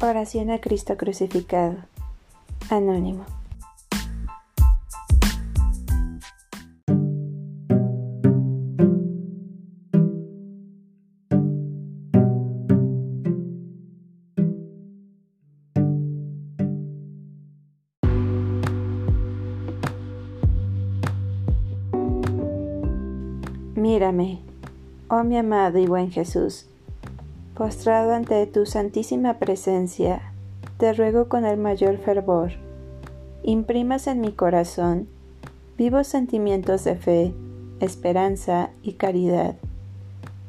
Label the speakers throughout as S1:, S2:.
S1: Oración a Cristo crucificado. Anónimo. Mírame, oh mi amado y buen Jesús Postrado ante tu santísima presencia, te ruego con el mayor fervor, imprimas en mi corazón vivos sentimientos de fe, esperanza y caridad,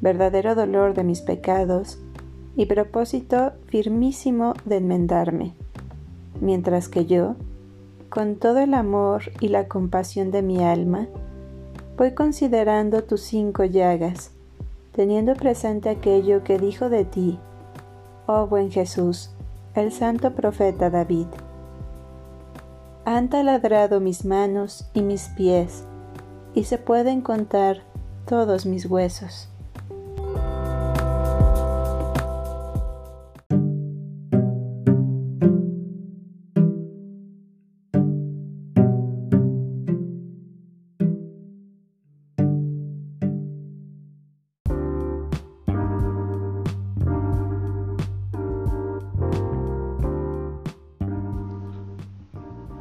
S1: verdadero dolor de mis pecados y propósito firmísimo de enmendarme, mientras que yo, con todo el amor y la compasión de mi alma, voy considerando tus cinco llagas, teniendo presente aquello que dijo de ti, oh buen Jesús, el santo profeta David. Han taladrado mis manos y mis pies, y se pueden contar todos mis huesos.